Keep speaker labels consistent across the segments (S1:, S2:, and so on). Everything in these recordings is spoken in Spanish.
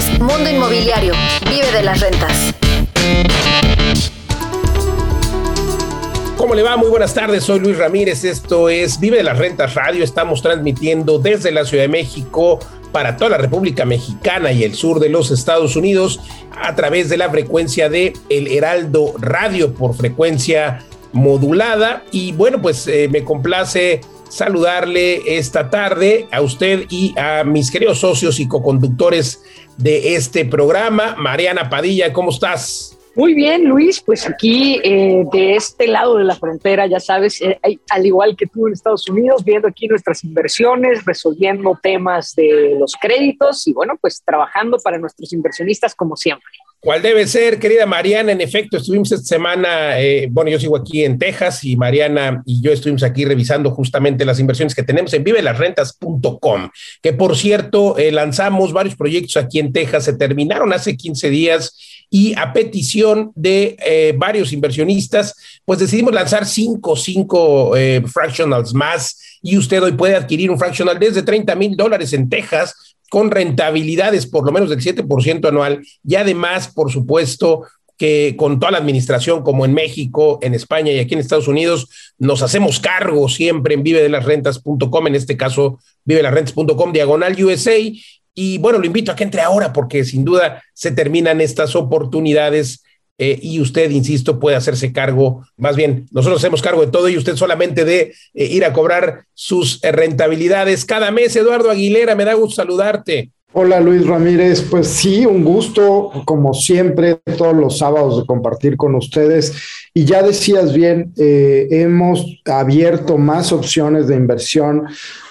S1: es Mundo Inmobiliario. Vive de las rentas.
S2: ¿Cómo le va? Muy buenas tardes, soy Luis Ramírez, esto es Vive de las Rentas Radio, estamos transmitiendo desde la Ciudad de México para toda la República Mexicana y el sur de los Estados Unidos a través de la frecuencia de El Heraldo Radio por frecuencia modulada y bueno, pues eh, me complace saludarle esta tarde a usted y a mis queridos socios y coconductores de este programa. Mariana Padilla, ¿cómo estás?
S3: Muy bien, Luis, pues aquí eh, de este lado de la frontera, ya sabes, eh, al igual que tú en Estados Unidos, viendo aquí nuestras inversiones, resolviendo temas de los créditos y bueno, pues trabajando para nuestros inversionistas como siempre.
S2: ¿Cuál debe ser, querida Mariana? En efecto, estuvimos esta semana, eh, bueno, yo sigo aquí en Texas y Mariana y yo estuvimos aquí revisando justamente las inversiones que tenemos en vivelasrentas.com, que por cierto, lanzamos varios proyectos aquí en Texas, se terminaron hace 15 días y a petición de eh, varios inversionistas, pues decidimos lanzar cinco, cinco eh, fractionals más y usted hoy puede adquirir un fractional desde 30 mil dólares en Texas con rentabilidades por lo menos del 7% anual y además, por supuesto, que con toda la administración, como en México, en España y aquí en Estados Unidos, nos hacemos cargo siempre en vivedelasrentas.com, en este caso vivelasrentas.com diagonal USA, y bueno, lo invito a que entre ahora porque sin duda se terminan estas oportunidades eh, y usted, insisto, puede hacerse cargo, más bien, nosotros hacemos cargo de todo y usted solamente de eh, ir a cobrar sus eh, rentabilidades cada mes. Eduardo Aguilera, me da gusto saludarte.
S4: Hola Luis Ramírez, pues sí, un gusto, como siempre, todos los sábados de compartir con ustedes. Y ya decías bien, hemos abierto más opciones de inversión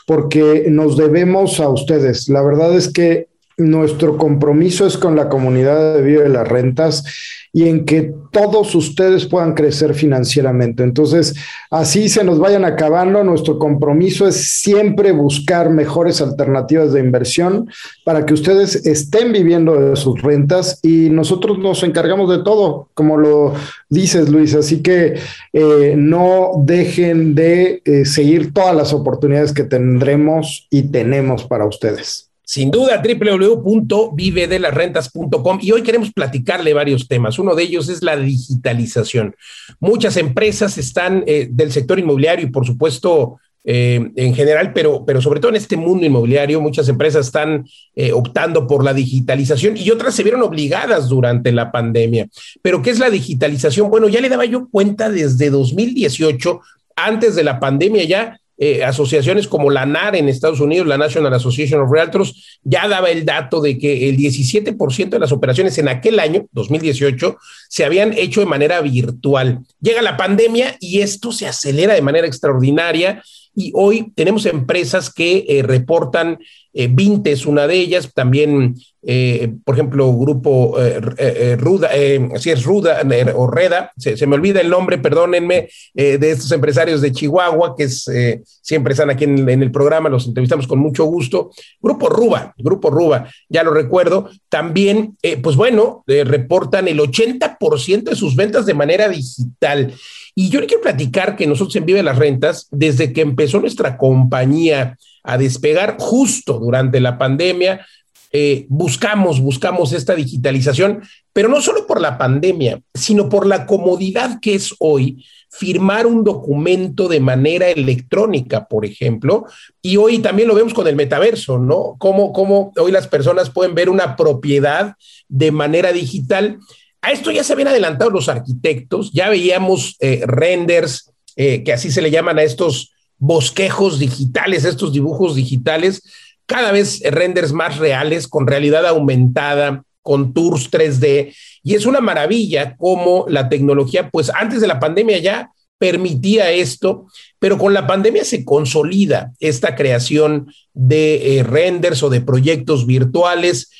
S4: porque nos debemos a ustedes. La verdad es que nuestro compromiso es con la comunidad de Vive las Rentas y en que todos ustedes puedan crecer financieramente. Entonces, así se nos vayan acabando, nuestro compromiso es siempre buscar mejores alternativas de inversión para que ustedes estén viviendo de sus rentas y nosotros nos encargamos de todo, como lo dices, Luis. Así que eh, no dejen de eh, seguir todas las oportunidades que tendremos y tenemos para ustedes.
S2: Sin duda, www.vivedelasrentas.com. Y hoy queremos platicarle varios temas. Uno de ellos es la digitalización. Muchas empresas están eh, del sector inmobiliario y, por supuesto, eh, en general, pero, pero sobre todo en este mundo inmobiliario, muchas empresas están eh, optando por la digitalización y otras se vieron obligadas durante la pandemia. Pero, ¿qué es la digitalización? Bueno, ya le daba yo cuenta desde 2018, antes de la pandemia ya, eh, asociaciones como la NAR en Estados Unidos, la National Association of Realtors, ya daba el dato de que el 17% de las operaciones en aquel año, 2018, se habían hecho de manera virtual. Llega la pandemia y esto se acelera de manera extraordinaria y hoy tenemos empresas que eh, reportan, eh, es una de ellas, también eh, por ejemplo, grupo eh, eh, Ruda, si es Ruda o Reda, se, me olvida el nombre, perdónenme, de estos empresarios de Chihuahua, que siempre están aquí en, el programa, los entrevistamos con mucho gusto. Grupo Ruba, Grupo Ruba, ya lo recuerdo, también, pues bueno, reportan el 80% de sus ventas de manera digital. Y yo le quiero platicar que nosotros en Vive las Rentas, desde que empezó nuestra compañía a despegar justo durante la pandemia, eh, buscamos, buscamos esta digitalización, pero no solo por la pandemia, sino por la comodidad que es hoy firmar un documento de manera electrónica, por ejemplo, y hoy también lo vemos con el metaverso, ¿no? Cómo, cómo hoy las personas pueden ver una propiedad de manera digital. A esto ya se habían adelantado los arquitectos, ya veíamos eh, renders, eh, que así se le llaman a estos bosquejos digitales, estos dibujos digitales, cada vez renders más reales, con realidad aumentada, con tours 3D. Y es una maravilla cómo la tecnología, pues antes de la pandemia ya permitía esto, pero con la pandemia se consolida esta creación de eh, renders o de proyectos virtuales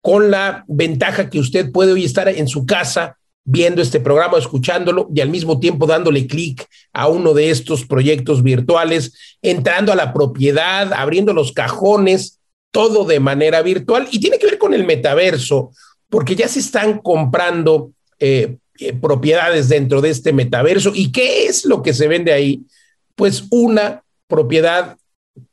S2: con la ventaja que usted puede hoy estar en su casa viendo este programa, escuchándolo y al mismo tiempo dándole clic a uno de estos proyectos virtuales, entrando a la propiedad, abriendo los cajones, todo de manera virtual y tiene que ver con el metaverso, porque ya se están comprando eh, eh, propiedades dentro de este metaverso. ¿Y qué es lo que se vende ahí? Pues una propiedad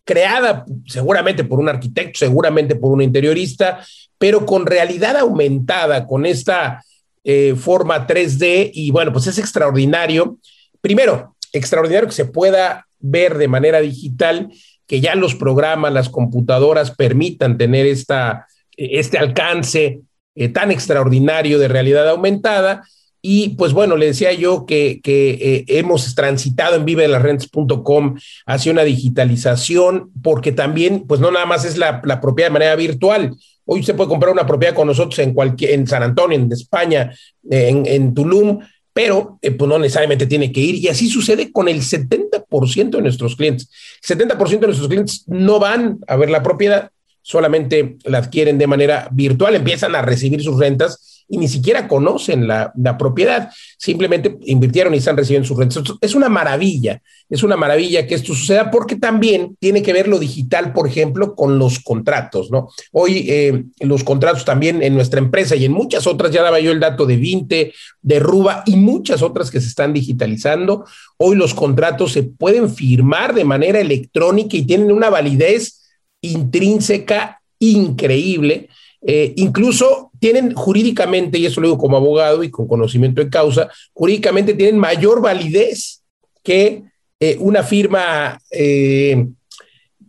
S2: creada seguramente por un arquitecto, seguramente por un interiorista, pero con realidad aumentada, con esta eh, forma 3D y bueno, pues es extraordinario. Primero, extraordinario que se pueda ver de manera digital, que ya los programas, las computadoras permitan tener esta, este alcance eh, tan extraordinario de realidad aumentada. Y pues bueno, le decía yo que, eh, hemos transitado en vivedelasrentes.com hacia una digitalización, porque también, pues no nada más es la, la propiedad de manera virtual, Hoy usted puede comprar una propiedad con nosotros en, cualquier, en San Antonio, en España, en, en Tulum, pero eh, pues no necesariamente tiene que ir. Y así sucede con el 70% de nuestros clientes. El 70% de nuestros clientes no van a ver la propiedad, solamente la adquieren de manera virtual, empiezan a recibir sus rentas y ni siquiera conocen la, propiedad, simplemente invirtieron y están recibiendo sus rentas. Es una maravilla, es una maravilla que esto suceda porque también tiene que ver lo digital, por ejemplo, con los contratos, ¿no? Hoy eh, los contratos también en nuestra empresa y en muchas otras, ya daba yo el dato de Vinte, de Ruba y muchas otras que se están digitalizando. Hoy los contratos se pueden firmar de manera electrónica y tienen una validez intrínseca increíble eh, incluso tienen jurídicamente, y eso lo digo como abogado y con conocimiento de causa, jurídicamente tienen mayor validez que eh, una firma eh,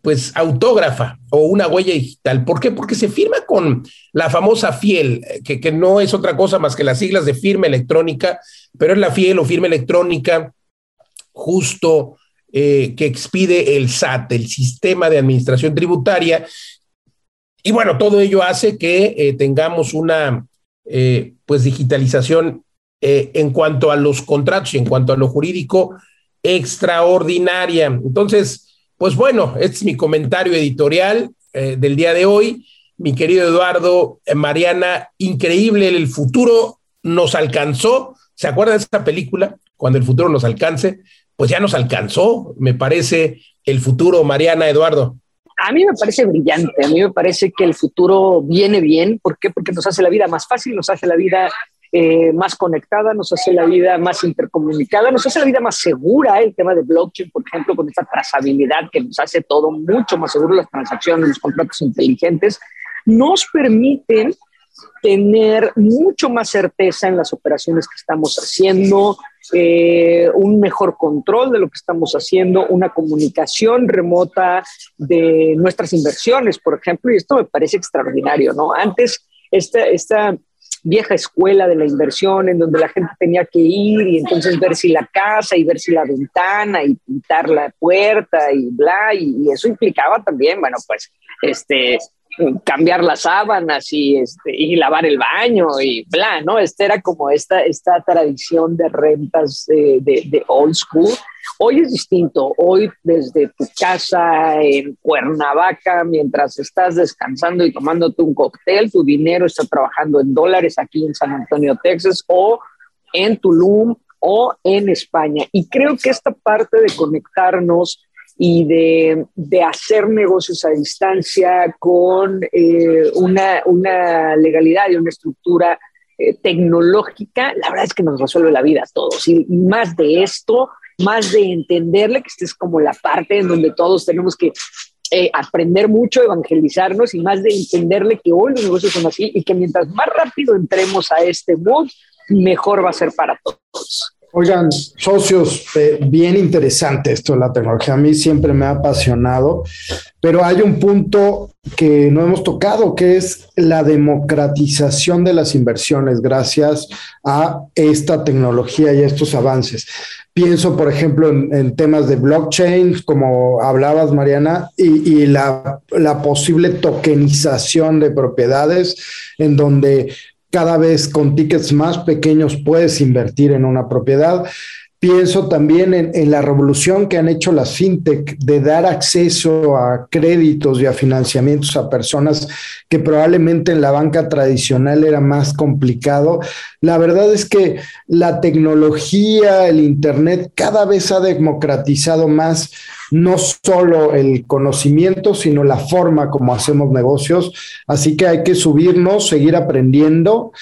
S2: pues autógrafa o una huella digital. ¿Por qué? Porque se firma con la famosa FIEL, que, que no es otra cosa más que las siglas de firma electrónica, pero es la FIEL o firma electrónica justo que expide el SAT, el Sistema de Administración Tributaria, y bueno, todo ello hace que eh, tengamos una eh, pues digitalización eh, en cuanto a los contratos y en cuanto a lo jurídico extraordinaria. Entonces, pues bueno, este es mi comentario editorial del día de hoy. Mi querido Eduardo, Mariana, increíble, el futuro nos alcanzó. ¿Se acuerdan de esta película? Cuando el futuro nos alcance, pues ya nos alcanzó, me parece, el futuro, Mariana, Eduardo.
S3: A mí me parece brillante, a mí me parece que el futuro viene bien. ¿Por qué? Porque nos hace la vida más fácil, nos hace la vida eh, más conectada, nos hace la vida más intercomunicada, nos hace la vida más segura. El tema de blockchain, por ejemplo, con esta trazabilidad que nos hace todo mucho más seguro, las transacciones, los contratos inteligentes, nos permiten tener mucho más certeza en las operaciones que estamos haciendo, eh, un mejor control de lo que estamos haciendo, una comunicación remota de nuestras inversiones, por ejemplo, y esto me parece extraordinario, ¿no? Antes, esta, esta vieja escuela de la inversión en donde la gente tenía que ir y entonces ver si la casa y ver si la ventana y pintar la puerta y bla, y, y eso implicaba también, bueno, pues, este, cambiar las sábanas y, este, y lavar el baño y bla, ¿no? Esta era como esta, esta tradición de rentas de, de, old school. Hoy es distinto. Hoy desde tu casa en Cuernavaca, mientras estás descansando y tomándote un cóctel, tu dinero está trabajando en dólares aquí en San Antonio, Texas, o en Tulum o en España. Y creo que esta parte de conectarnos y de, de, hacer negocios a distancia con eh, una, una, legalidad y una estructura eh, tecnológica, la verdad es que nos resuelve la vida a todos. Y, más de esto, más de entenderle, que esta es como la parte en donde todos tenemos que eh, aprender mucho, evangelizarnos y más de entenderle que hoy los negocios son así y que mientras más rápido entremos a este mood, mejor va a ser para todos.
S4: Oigan, socios, eh, bien interesante esto de la tecnología. A mí siempre me ha apasionado, pero hay un punto que no hemos tocado, que es la democratización de las inversiones gracias a esta tecnología y a estos avances. Pienso, por ejemplo, en, temas de blockchain, como hablabas, Mariana, y, la posible tokenización de propiedades, en donde cada vez con tickets más pequeños puedes invertir en una propiedad. Pienso también en, la revolución que han hecho las fintech de dar acceso a créditos y a financiamientos a personas que probablemente en la banca tradicional era más complicado. La verdad es que la tecnología, el Internet cada vez ha democratizado más no solo el conocimiento, sino la forma como hacemos negocios. Así que hay que subirnos, seguir aprendiendo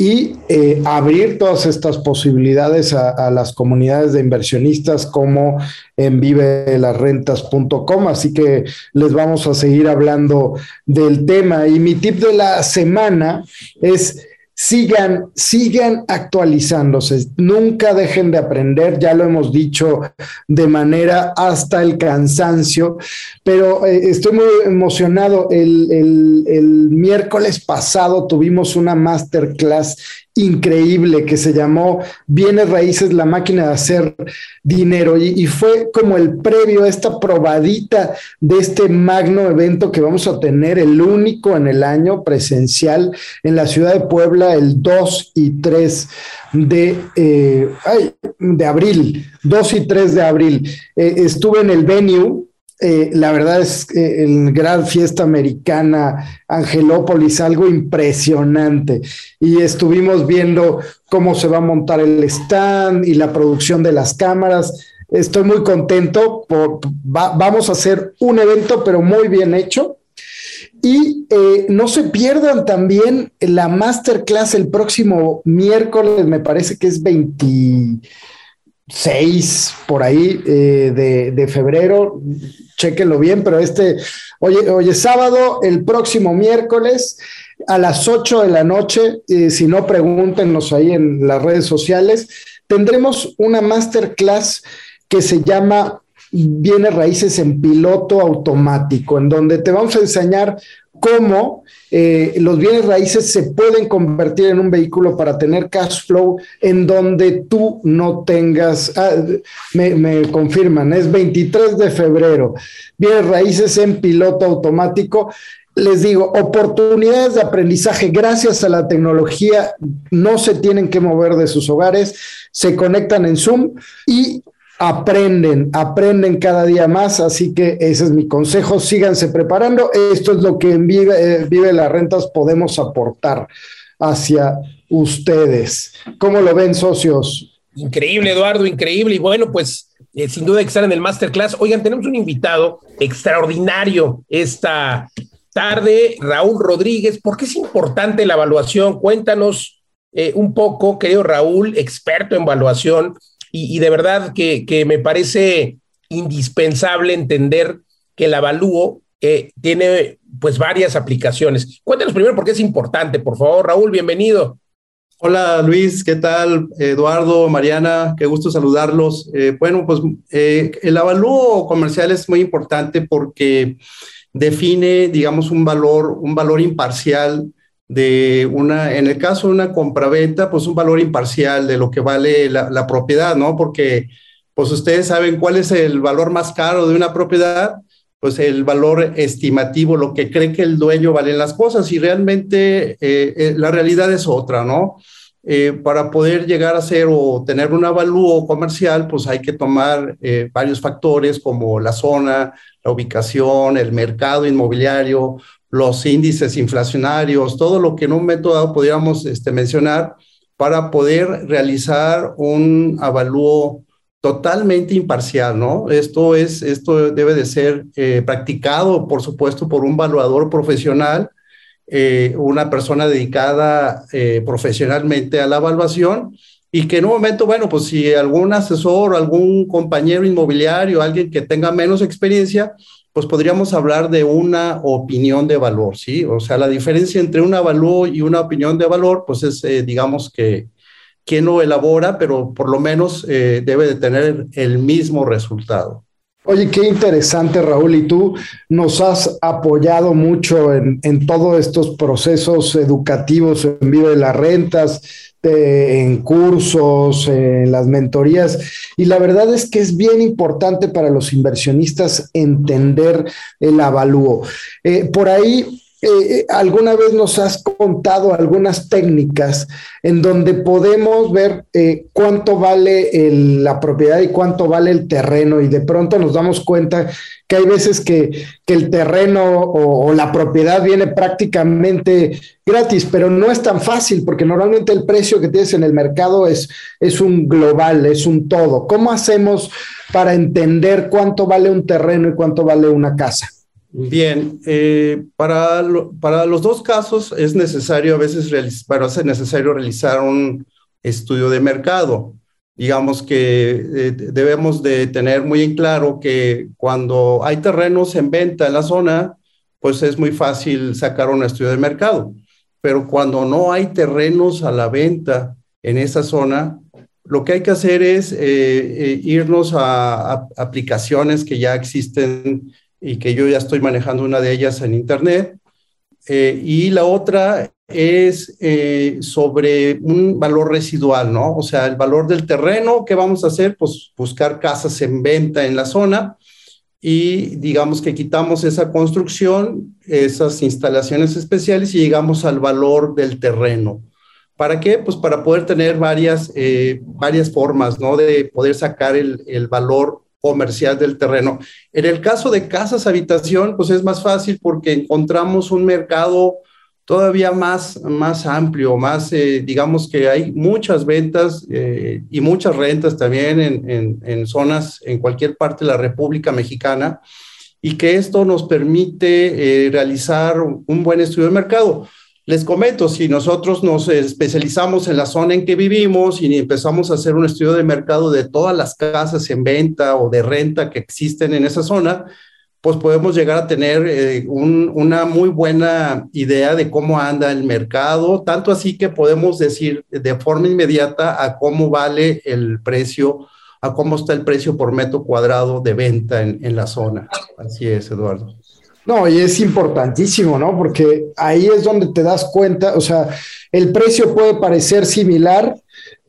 S4: y eh, abrir todas estas posibilidades a, las comunidades de inversionistas como en vivelasrentas.com. Así que les vamos a seguir hablando del tema. Y mi tip de la semana es sigan, sigan actualizándose, nunca dejen de aprender, ya lo hemos dicho de manera hasta el cansancio, pero eh, estoy muy emocionado. El, el miércoles pasado tuvimos una masterclass increíble que se llamó Bienes Raíces, la máquina de hacer dinero. Y, fue como el previo, esta probadita de este magno evento que vamos a tener, el único en el año presencial en la ciudad de Puebla, el 2 y 3 de, eh, de abril, 2 y 3 de abril. Eh, estuve en el venue eh, la verdad es que el gran fiesta americana Angelópolis, algo impresionante. Y estuvimos viendo cómo se va a montar el stand y la producción de las cámaras. Estoy muy contento. Por, vamos a hacer un evento, pero muy bien hecho. Y eh, no se pierdan también la masterclass el próximo miércoles, me parece que es 20 6 por ahí eh, de, de, febrero, chequenlo bien, pero este, oye, oye, sábado, el próximo miércoles a las 8 de la noche, si no, pregúntenos ahí en las redes sociales, tendremos una masterclass que se llama Bienes Raíces en Piloto Automático, en donde te vamos a enseñar cómo eh, los bienes raíces se pueden convertir en un vehículo para tener cash flow en donde tú no tengas, ah, me, confirman, es 23 de febrero, bienes raíces en piloto automático. Les digo, oportunidades de aprendizaje gracias a la tecnología no se tienen que mover de sus hogares, se conectan en Zoom y aprenden, aprenden cada día más, así que ese es mi consejo, síganse preparando, esto es lo que en Vive, eh, Vive las Rentas podemos aportar hacia ustedes. ¿Cómo lo ven, socios?
S2: Increíble, Eduardo, increíble, y bueno, pues eh, sin duda que estar en el masterclass. Oigan, tenemos un invitado extraordinario esta tarde, Raúl Rodríguez, ¿por qué es importante la evaluación? Cuéntanos eh, un poco, querido Raúl, experto en evaluación, y, de verdad que, me parece indispensable entender que el avalúo eh, tiene pues varias aplicaciones. Cuéntanos primero por qué es importante, por favor, Raúl, bienvenido.
S5: Hola Luis, ¿qué tal? Eduardo, Mariana, qué gusto saludarlos. Eh, bueno, pues eh, el avalúo comercial es muy importante porque define, digamos, un valor, un valor imparcial de una, en el caso de una compraventa, pues un valor imparcial de lo que vale la, propiedad, ¿no? Porque, pues ustedes saben cuál es el valor más caro de una propiedad, pues el valor estimativo, lo que cree que el dueño valen las cosas y realmente eh, eh, la realidad es otra, ¿no? Eh, para poder llegar a ser o tener un avalúo comercial, pues hay que tomar varios factores como la zona, la ubicación, el mercado inmobiliario, los índices inflacionarios, todo lo que en un momento dado podríamos este, mencionar para poder realizar un avalúo totalmente imparcial, ¿no? Esto es, esto debe de ser eh, practicado, por supuesto, por un evaluador profesional, eh, una persona dedicada eh, profesionalmente a la evaluación y que en un momento, bueno, pues si algún asesor, algún compañero inmobiliario, alguien que tenga menos experiencia, pues podríamos hablar de una opinión de valor, ¿sí? O sea, la diferencia entre un avalúo y una opinión de valor, pues es, eh, digamos que, quien lo elabora, pero por lo menos eh, debe de tener el mismo resultado.
S4: Oye, qué interesante, Raúl, y tú nos has apoyado mucho en, en todos estos procesos educativos en vivo de las rentas, en cursos, en las mentorías. Y la verdad es que es bien importante para los inversionistas entender el avalúo. Eh, por ahí eh, alguna vez nos has contado algunas técnicas en donde podemos ver eh, cuánto vale la propiedad y cuánto vale el terreno y de pronto nos damos cuenta que hay veces que, el terreno o, la propiedad viene prácticamente gratis, pero no es tan fácil porque normalmente el precio que tienes en el mercado es, es un global, es un todo. ¿Cómo hacemos para entender cuánto vale un terreno y cuánto vale una casa?
S5: Bien, eh, para, para los dos casos es necesario a veces para es necesario realizar un estudio de mercado. Digamos que eh, debemos de tener muy en claro que cuando hay terrenos en venta en la zona, pues es muy fácil sacar un estudio de mercado. Pero cuando no hay terrenos a la venta en esa zona, lo que hay que hacer es eh, irnos a aplicaciones que ya existen y que yo ya estoy manejando una de ellas en Internet. Eh, y la otra es eh, sobre un valor residual, ¿no? O sea, el valor del terreno, ¿qué vamos a hacer? Pues buscar casas en venta en la zona y digamos que quitamos esa construcción, esas instalaciones especiales y llegamos al valor del terreno. ¿Para qué? Pues para poder tener varias, eh, varias formas, ¿no? De poder sacar el, el valor comercial del terreno. En el caso de casas habitación, pues es más fácil porque encontramos un mercado todavía más, más amplio, más, eh, digamos que hay muchas ventas eh, y muchas rentas también en, en, zonas, en cualquier parte de la República Mexicana, y que esto nos permite eh, realizar un buen estudio de mercado. Les comento, si nosotros nos especializamos en la zona en que vivimos y empezamos a hacer un estudio de mercado de todas las casas en venta o de renta que existen en esa zona, pues podemos llegar a tener eh, una muy buena idea de cómo anda el mercado, tanto así que podemos decir de forma inmediata a cómo vale el precio, a cómo está el precio por metro cuadrado de venta en, en la zona. Así es, Eduardo.
S4: No, y es importantísimo, ¿no? Porque ahí es donde te das cuenta, o sea, el precio puede parecer similar,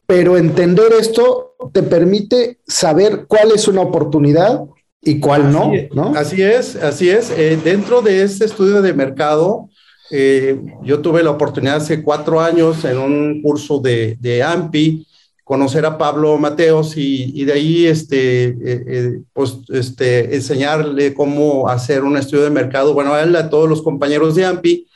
S4: pero entender esto te permite saber cuál es una oportunidad y cuál no, ¿no?
S5: Así es, así es. Eh, dentro de este estudio de mercado, eh, yo tuve la oportunidad hace cuatro años en un curso de, de AMPI conocer a Pablo Mateos y, de ahí este, eh, eh, pues, este, enseñarle cómo hacer un estudio de mercado, bueno, a todos los compañeros de AMPI,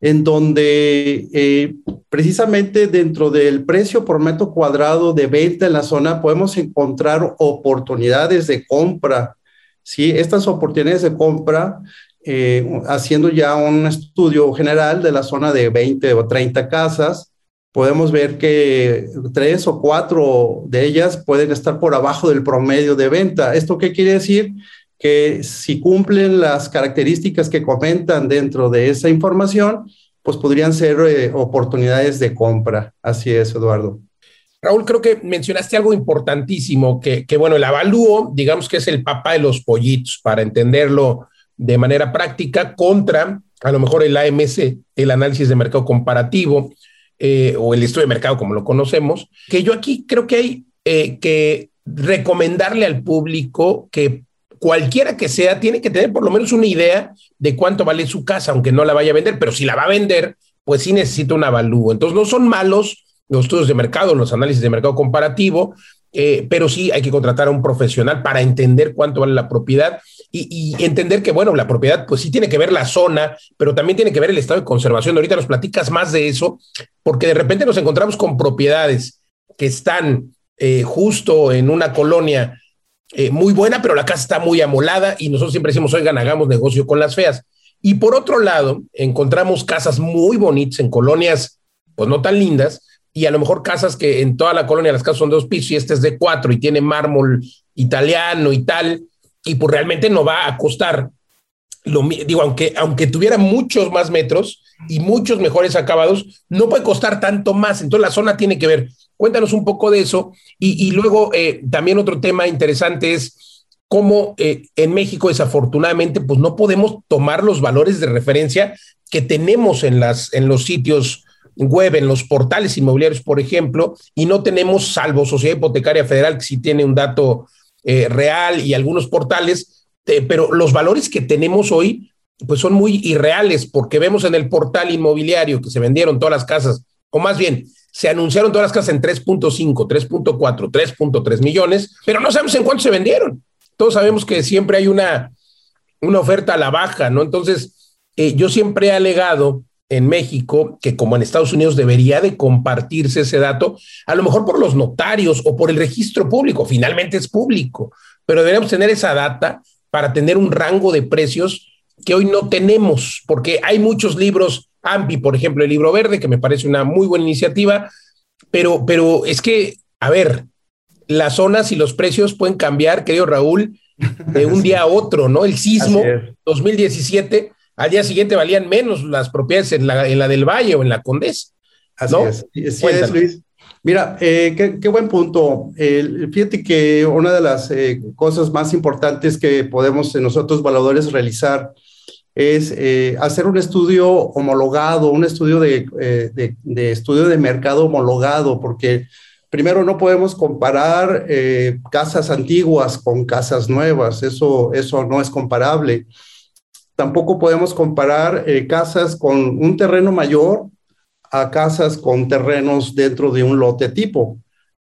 S5: en donde eh, precisamente dentro del precio por metro cuadrado de venta en la zona podemos encontrar oportunidades de compra. ¿sí? Estas oportunidades de compra, haciendo ya un estudio general de la zona de 20 o 30 casas, podemos ver que tres o cuatro de ellas pueden estar por abajo del promedio de venta. ¿Esto qué quiere decir? Que si cumplen las características que comentan dentro de esa información, pues podrían ser eh, oportunidades de compra. Así es, Eduardo.
S2: Raúl, creo que mencionaste algo importantísimo, que, que bueno, el avalúo, digamos que es el papá de los pollitos, para entenderlo de manera práctica, contra a lo mejor el AMC, el análisis de mercado comparativo, eh, o el estudio de mercado como lo conocemos, que yo aquí creo que hay eh, que recomendarle al público que cualquiera que sea, tiene que tener por lo menos una idea de cuánto vale su casa, aunque no la vaya a vender, pero si la va a vender, pues sí necesita un avalúo. Entonces no son malos los estudios de mercado, los análisis de mercado comparativo, eh, pero sí hay que contratar a un profesional para entender cuánto vale la propiedad y, entender que, bueno, la propiedad, pues sí tiene que ver la zona, pero también tiene que ver el estado de conservación. Ahorita nos platicas más de eso, porque de repente nos encontramos con propiedades que están eh, justo en una colonia eh, muy buena, pero la casa está muy amolada y nosotros siempre decimos, oigan, hagamos negocio con las feas. Y por otro lado, encontramos casas muy bonitas en colonias, pues no tan lindas, y a lo mejor casas que en toda la colonia las casas son de dos pisos y este es de cuatro y tiene mármol italiano y tal, y pues realmente no va a costar lo digo, aunque, aunque tuviera muchos más metros y muchos mejores acabados, no puede costar tanto más. Entonces la zona tiene que ver. Cuéntanos un poco de eso. Y, luego eh, también otro tema interesante es cómo eh, en México desafortunadamente pues no podemos tomar los valores de referencia que tenemos en, las, en los sitios web, en los portales inmobiliarios, por ejemplo, y no tenemos, salvo Sociedad Hipotecaria Federal, que sí tiene un dato eh, real y algunos portales, eh, pero los valores que tenemos hoy pues son muy irreales porque vemos en el portal inmobiliario que se vendieron todas las casas, o más bien, se anunciaron todas las casas en 3.5, 3.4, 3.3 millones, pero no sabemos en cuánto se vendieron. Todos sabemos que siempre hay una, una oferta a la baja, ¿no? Entonces, eh, yo siempre he alegado en México que como en Estados Unidos debería de compartirse ese dato, a lo mejor por los notarios o por el registro público, finalmente es público, pero deberíamos tener esa data para tener un rango de precios que hoy no tenemos, porque hay muchos libros, AMPI, por ejemplo, el libro verde, que me parece una muy buena iniciativa, pero, pero es que, a ver, las zonas y los precios pueden cambiar, querido Raúl, de un día a otro, ¿no? El sismo 2017, al día siguiente valían menos las propiedades en la, en la del Valle o en la Condesa.
S5: Así es. es, Luis. Mira, eh, qué, buen punto. fíjate que una de las eh, cosas más importantes que podemos nosotros valores realizar es eh, hacer un estudio homologado, un estudio de, de, estudio de mercado homologado, porque primero no podemos comparar casas antiguas con casas nuevas, eso, eso no es comparable. Tampoco podemos comparar casas con un terreno mayor a casas con terrenos dentro de un lote tipo.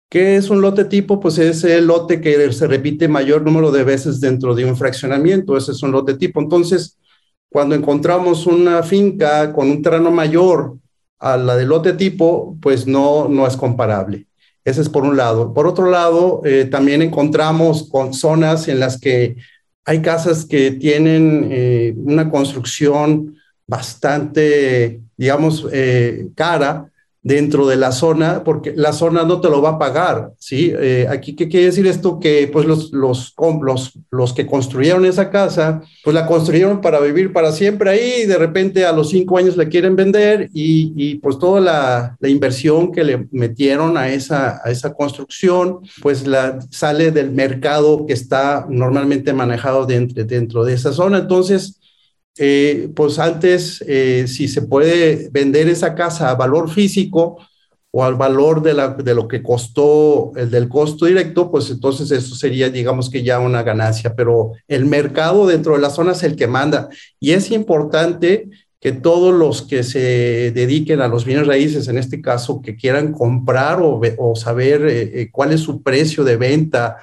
S5: ¿Qué es un lote tipo? Pues es el lote que se repite mayor número de veces dentro de un fraccionamiento. Ese es un lote tipo. Entonces, cuando encontramos una finca con un terreno mayor a la del lote tipo, pues no, no es comparable. Ese es por un lado. Por otro lado, eh, también encontramos con zonas en las que hay casas que tienen eh, una construcción bastante, digamos, eh, cara dentro de la zona, porque la zona no te lo va a pagar, ¿sí? Eh, aquí, ¿qué quiere decir esto? Que pues los, los, los, los que construyeron esa casa, pues la construyeron para vivir para siempre ahí y de repente a los cinco años la quieren vender y, y pues toda la, la, inversión que le metieron a esa, a esa construcción, pues la, sale del mercado que está normalmente manejado dentro, dentro de esa zona. Entonces, eh, pues antes, eh, si se puede vender esa casa a valor físico o al valor de, la, de lo que costó, el del costo directo, pues entonces eso sería, digamos que ya una ganancia, pero el mercado dentro de la zona es el que manda. Y es importante que todos los que se dediquen a los bienes raíces, en este caso, que quieran comprar o, saber eh, cuál es su precio de venta,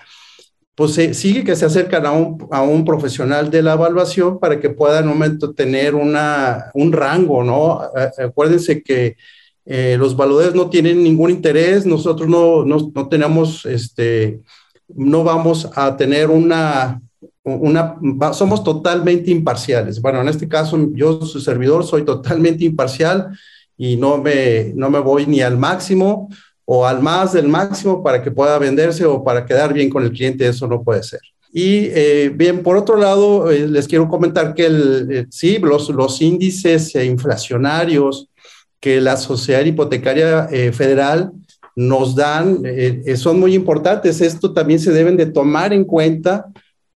S5: pues sigue que se acercan a un, a un, profesional de la evaluación para que puedan un momento tener una, un rango, ¿no? Acuérdense que eh, los valores no tienen ningún interés, nosotros no, no, no, tenemos, este, no vamos a tener una, una, somos totalmente imparciales. Bueno, en este caso yo, su servidor, soy totalmente imparcial y no me, no me voy ni al máximo o al más del máximo para que pueda venderse o para quedar bien con el cliente, eso no puede ser. Y eh, bien, por otro lado, eh, les quiero comentar que el, eh, sí, los, los índices inflacionarios que la Sociedad Hipotecaria Federal nos dan son muy importantes. Esto también se deben de tomar en cuenta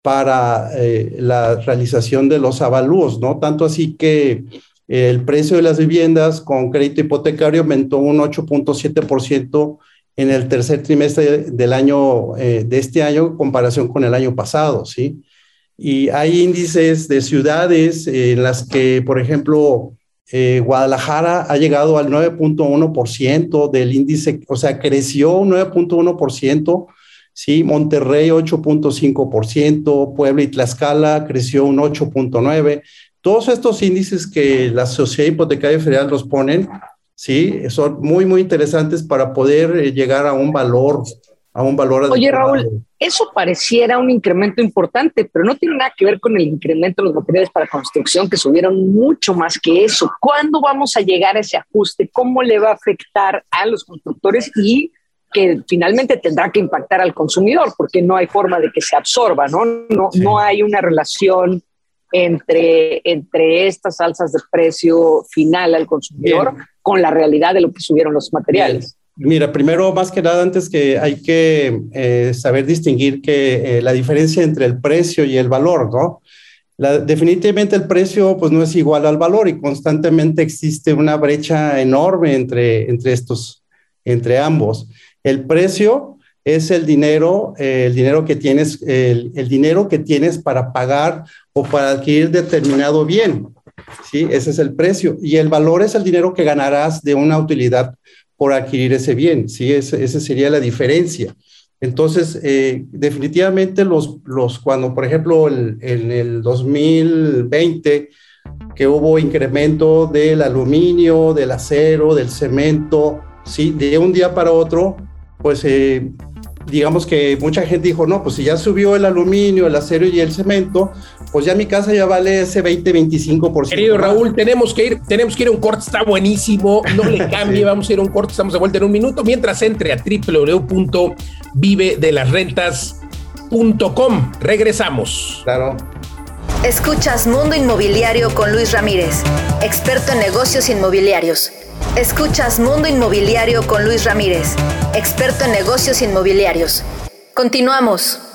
S5: para la realización de los avalúos, ¿no? Tanto así que el precio de las viviendas con crédito hipotecario aumentó un 8.7% en el tercer trimestre del año, eh, de este año, en comparación con el año pasado, ¿sí? Y hay índices de ciudades en las que, por ejemplo, eh, Guadalajara ha llegado al 9.1% del índice, o sea, creció un 9.1%, ¿sí? Monterrey 8.5%, Puebla y Tlaxcala creció un 8.9%, todos estos índices que la Sociedad Hipotecaria Federal nos ponen, sí, son muy, muy interesantes para poder eh, llegar a un valor, a un valor.
S3: Oye, Raúl, eso pareciera un incremento importante, pero no tiene nada que ver con el incremento de los materiales para construcción que subieron mucho más que eso. ¿Cuándo vamos a llegar a ese ajuste? ¿Cómo le va a afectar a los constructores y que finalmente tendrá que impactar al consumidor, porque no hay forma de que se absorba, ¿no? No, no hay una relación entre, entre estas alzas de precio final al consumidor con la realidad de lo que subieron los materiales.
S5: Mira, primero, más que nada, antes que hay que eh, saber distinguir que eh, la diferencia entre el precio y el valor, ¿no? definitivamente el precio pues no es igual al valor y constantemente existe una brecha enorme entre, entre estos, entre ambos. El precio es el dinero, eh, el dinero que tienes, el, el, dinero que tienes para pagar o para adquirir determinado bien. Sí, ese es el precio. Y el valor es el dinero que ganarás de una utilidad por adquirir ese bien. Sí, esa sería la diferencia. Entonces, eh, definitivamente los, los, cuando, por ejemplo, el, en el 2020, que hubo incremento del aluminio, del acero, del cemento, sí, de un día para otro, pues eh, digamos que mucha gente dijo, no, pues si ya subió el aluminio, el acero y el cemento, pues ya mi casa ya vale ese 20, 25%.
S2: Querido Raúl, tenemos que ir, tenemos que ir a un corte, está buenísimo, no le cambie, vamos a ir a un corte, estamos de vuelta en un minuto, mientras entre a www.vivedelasrentas.com. Regresamos.
S5: Claro.
S1: Escuchas Mundo Inmobiliario con Luis Ramírez, experto en negocios inmobiliarios. Escuchas Mundo Inmobiliario con Luis Ramírez, experto en negocios inmobiliarios. Continuamos.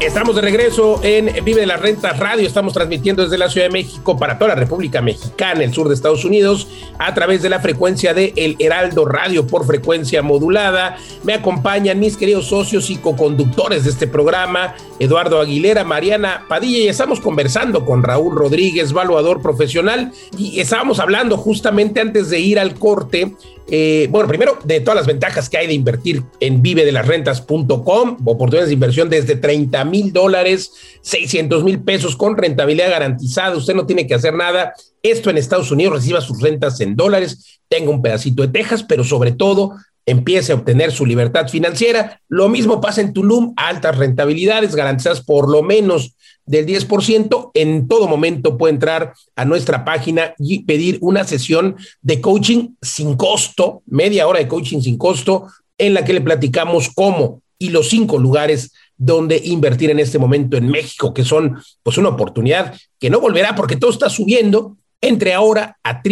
S2: Estamos de regreso en Vive de las Rentas Radio. Estamos transmitiendo desde la Ciudad de México para toda la República Mexicana, el sur de Estados Unidos, a través de la frecuencia de El Heraldo Radio por frecuencia modulada. Me acompañan mis queridos socios y coconductores de este programa, Eduardo Aguilera, Mariana Padilla, y estamos conversando con Raúl Rodríguez, valuador profesional, y estábamos hablando justamente antes de ir al corte eh, bueno, primero, de todas las ventajas que hay de invertir en vivedelasrentas.com, oportunidades de inversión desde 30 mil dólares, 600 mil pesos con rentabilidad garantizada. Usted no tiene que hacer nada. Esto en Estados Unidos reciba sus rentas en dólares, tenga un pedacito de Texas, pero sobre todo empiece a obtener su libertad financiera. Lo mismo pasa en Tulum, altas rentabilidades garantizadas por lo menos del 10%. En todo momento puede entrar a nuestra página y pedir una sesión de coaching sin costo, media hora de coaching sin costo, en la que le platicamos cómo y los cinco lugares donde invertir en este momento en México, que son pues una oportunidad que no volverá porque todo está subiendo. Entre ahora a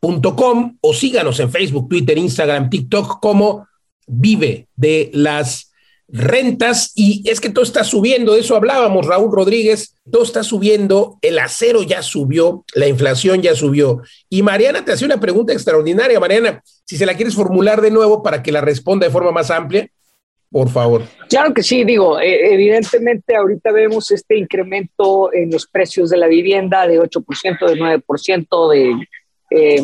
S2: www.vivedelasrentas.com o síganos en Facebook, Twitter, Instagram, TikTok como Vive de las rentas y es que todo está subiendo, de eso hablábamos, Raúl Rodríguez, todo está subiendo, el acero ya subió, la inflación ya subió. Y Mariana te hace una pregunta extraordinaria, Mariana, si se la quieres formular de nuevo para que la responda de forma más amplia, por favor.
S3: Claro que sí, digo, eh, evidentemente ahorita vemos este incremento en los precios de la vivienda de 8%, de 9%, de... Eh,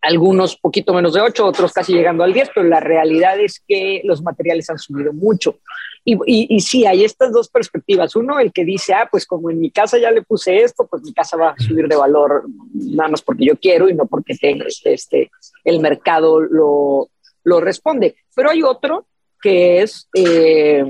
S3: algunos poquito menos de 8, otros casi llegando al 10, pero la realidad es que los materiales han subido mucho. Y, y, sí, hay estas dos perspectivas. Uno, el que dice, ah, pues como en mi casa ya le puse esto, pues mi casa va a subir de valor nada más porque yo quiero y no porque tengo este, este el mercado lo, lo responde. Pero hay otro que es eh,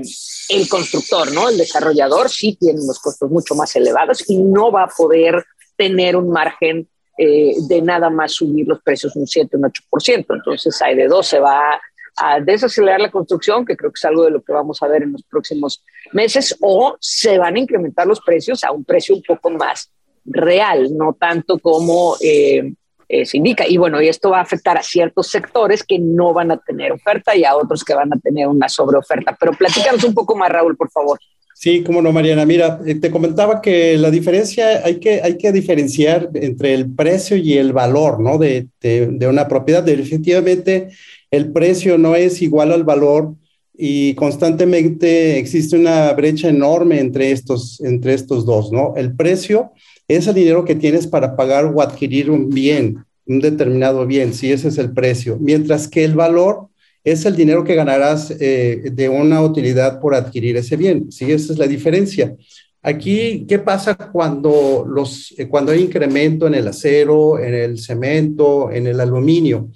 S3: el constructor, ¿no? El desarrollador sí tiene unos costos mucho más elevados y no va a poder tener un margen eh, de nada más subir los precios un 7, un 8%. Entonces, hay de dos, se va a desacelerar la construcción, que creo que es algo de lo que vamos a ver en los próximos meses, o se van a incrementar los precios a un precio un poco más real, no tanto como eh, eh, se indica. Y bueno, y esto va a afectar a ciertos sectores que no van a tener oferta y a otros que van a tener una sobreoferta. Pero platícanos un poco más, Raúl, por favor.
S5: Sí, cómo no, Mariana. Mira, eh, te comentaba que la diferencia, hay que, hay que diferenciar entre el precio y el valor, ¿no? De, de, una propiedad. Definitivamente, el precio no es igual al valor y constantemente existe una brecha enorme entre estos, entre estos dos, ¿no? El precio es el dinero que tienes para pagar o adquirir un bien, un determinado bien, si ese es el precio. Mientras que el valor es el dinero que ganarás eh, de una utilidad por adquirir ese bien. Sí, esa es la diferencia. Aquí, ¿qué pasa cuando, los, eh, cuando hay incremento en el acero, en el cemento, en el aluminio?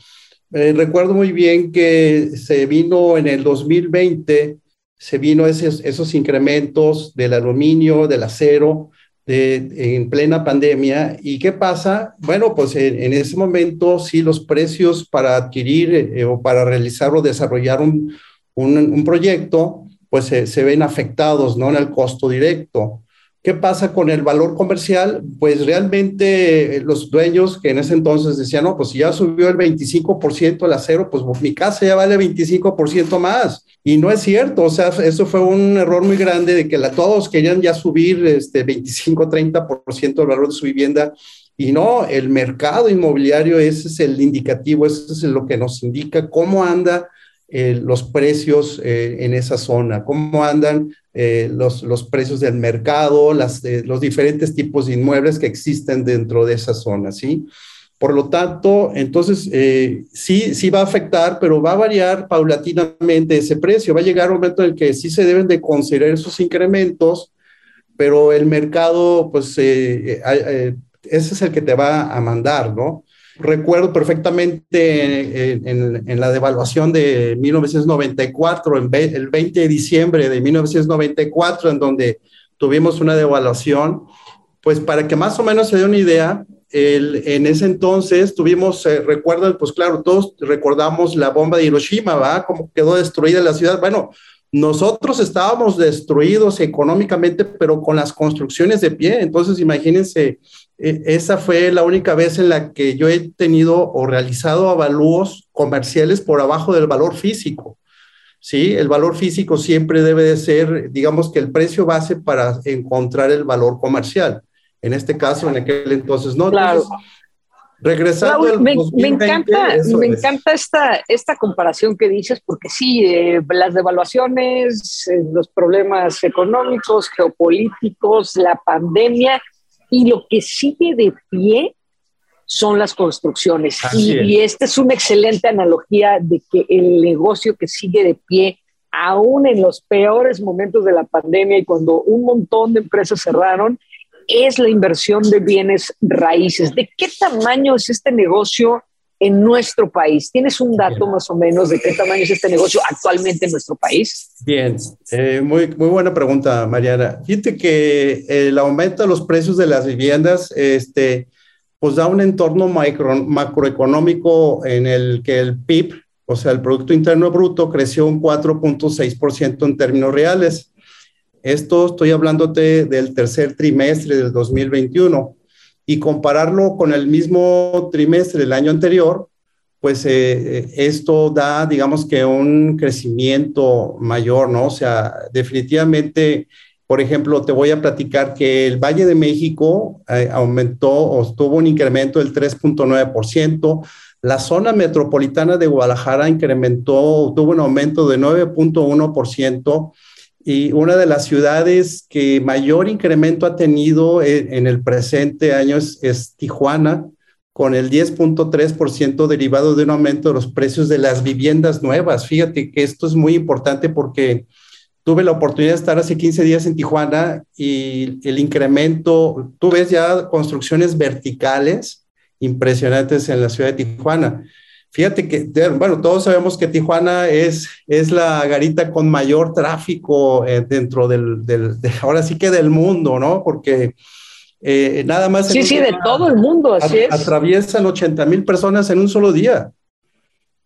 S5: Eh, recuerdo muy bien que se vino en el 2020, se vino esos, esos incrementos del aluminio, del acero, en plena pandemia. ¿Y qué pasa? Bueno, pues en, ese momento sí los precios para adquirir eh, o para realizar o desarrollar un, un, proyecto, pues se, ven afectados, ¿no? En el costo directo. ¿Qué pasa con el valor comercial? Pues realmente eh, los dueños que en ese entonces decían, no, pues si ya subió el 25% el acero, pues mi casa ya vale 25% más. Y no es cierto, o sea, eso fue un error muy grande de que todos querían ya subir este 25, 30% del valor de su vivienda Y no, el mercado inmobiliario, ese es el indicativo, ese es lo que nos indica cómo anda eh, los precios eh, en esa zona, cómo andan eh, los, los, precios del mercado, las, los diferentes tipos de inmuebles que existen dentro de esa zona, ¿sí? Por lo tanto, entonces, sí, sí va a afectar, pero va a variar paulatinamente ese precio. Va a llegar un momento en el que sí se deben de considerar esos incrementos, pero el mercado, pues, ese es el que te va a mandar, ¿no? Recuerdo perfectamente en, la devaluación de 1994, el 20 de diciembre de 1994, en donde tuvimos una devaluación, pues para que más o menos se dé una idea, en ese entonces tuvimos, eh, pues claro, todos recordamos la bomba de Hiroshima, ¿va? Cómo quedó destruida la ciudad. Bueno, nosotros estábamos destruidos económicamente, pero con las construcciones de pie. Entonces, imagínense, e, esa fue la única vez en la que yo he tenido o realizado avalúos comerciales por abajo del valor físico. Sí, el valor físico siempre debe de ser, digamos que el precio base para encontrar el valor comercial. En este caso, en aquel entonces no.
S3: Claro. Regresando me, encanta, me encanta esta, esta comparación que dices, porque sí, eh, las devaluaciones, eh, los problemas económicos, geopolíticos, la pandemia, y lo que sigue de pie son las construcciones. Y, y, esta es una excelente analogía de que el negocio que sigue de pie, aún en los peores momentos de la pandemia y cuando un montón de empresas cerraron, es la inversión de bienes raíces. ¿De qué tamaño es este negocio en nuestro país? ¿Tienes un dato más o menos de qué tamaño es este negocio actualmente en nuestro país?
S5: Bien, eh, muy, muy buena pregunta, Mariana. Fíjate que el aumento de los precios de las viviendas, este, pues da un entorno macroeconómico en el que el PIB, o sea, el Producto Interno Bruto, creció un 4.6% en términos reales esto estoy hablándote del tercer trimestre del 2021 y compararlo con el mismo trimestre del año anterior, pues eh, eh, esto da, digamos que un crecimiento mayor, ¿no? O sea, definitivamente, por ejemplo, te voy a platicar que el Valle de México eh, aumentó o tuvo un incremento del 3.9%, la zona metropolitana de Guadalajara incrementó, tuvo un aumento de 9.1%, y una de las ciudades que mayor incremento ha tenido en, el presente año es, Tijuana, con el 10.3% derivado de un aumento de los precios de las viviendas nuevas. Fíjate que esto es muy importante porque tuve la oportunidad de estar hace 15 días en Tijuana y el incremento, tú ves ya construcciones verticales impresionantes en la ciudad de Tijuana. Fíjate que, bueno, todos sabemos que Tijuana es, es la garita con mayor tráfico eh, dentro del, del ahora sí que del mundo, ¿no? Porque eh, nada más...
S3: Sí, sí, de todo el mundo, así es.
S5: Atraviesan 80 mil personas en un solo día.